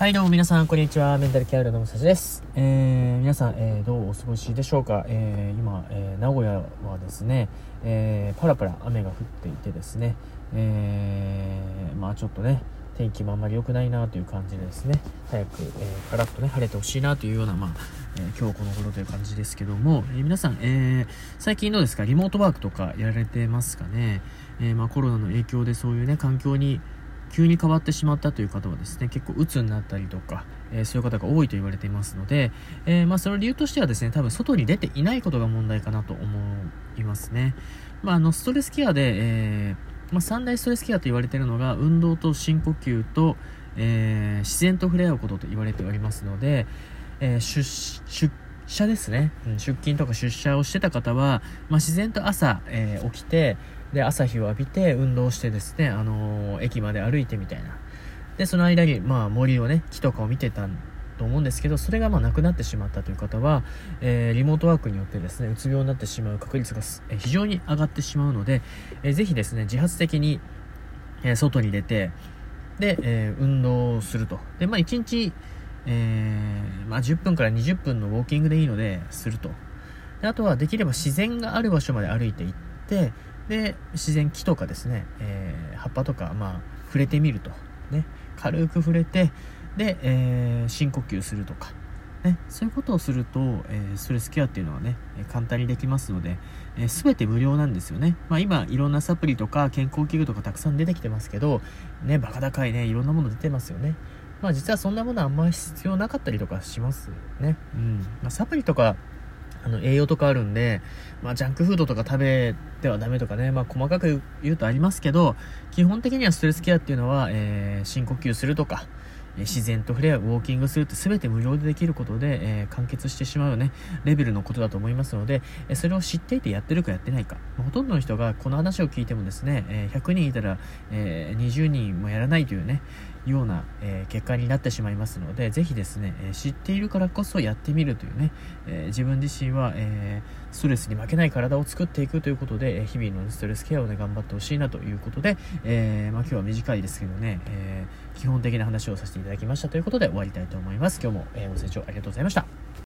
はいどうも皆さんこんにちは。メンタルケアルのむさじです、えー、皆さん、えーどうお過ごしでしょうか、えー今、えー名古屋はですね、えーパラパラ雨が降っていてですね、えーまあちょっとね天気もあんまり良くないなという感じでですね早く、えーカラッとね晴れてほしいなというような、まあえー今日この頃という感じですけども、えー皆さん、えー最近どうですか？リモートワークとかやられてますかね、えーまあ、コロナの影響でそういうね環境に急に変わってしまったという方はですね結構鬱になったりとか、えーそういう方が多いと言われていますので、えーまあ、その理由としてはですね多分外に出ていないことが問題かなと思いますね、まあ、あのストレスケアで、えーまあ、三大ストレスケアと言われているのが運動と深呼吸と、えー自然と触れ合うことと言われておりますので、えー出出社ですね、うん。出勤とか出社をしてた方は、まあ、自然と朝、えー起きてで朝日を浴びて運動してですね、あのー駅まで歩いてみたいな。でその間に、まあ、森をね木とかを見てたと思うんですけどそれがまあなくなってしまったという方は、えーリモートワークによってですねうつ病になってしまう確率が非常に上がってしまうので、えーぜひですね自発的に、えー外に出てで、えー運動をすると。で、まあ、1日、えーまあ、10分から20分のウォーキングでいいのですると。であとはできれば自然がある場所まで歩いていってで自然木とかですね、えー葉っぱとか、まあ、触れてみると、ね、軽く触れてで、えー深呼吸するとか、ね、そういうことをすると、えストレスケアっていうのはね簡単にできますので、えー全て無料なんですよね、まあ、今いろんなサプリとか健康器具とかたくさん出てきてますけどねバカ高いねいろんなもの出てますよね。まあ実はそんなものあんまり必要なかったりとかしますね。うん、まあ、サプリとかあの栄養とかあるんで、まあ、ジャンクフードとか食べてはダメとかね、まあ、細かく言うとありますけど基本的にはストレスケアっていうのは、えー深呼吸するとかえー自然と触れ合うウォーキングするって全て無料でできることで、えー完結してしまうねレベルのことだと思いますので、えーそれを知っていてやってるかやってないか、まあほとんどの人がこの話を聞いてもですね、えー100人いたら、えー20人もやらないというねような、え結果になってしまいますのでぜひですね、え知っているからこそやってみるというね、え自分自身は、えストレスに負けない体を作っていくということで、え日々のストレスケアをね頑張ってほしいなということで、えまあ、今日は短いですけどね、え基本的な話をさせていただきましたということで終わりたいと思います。今日も、えご清聴ありがとうございました。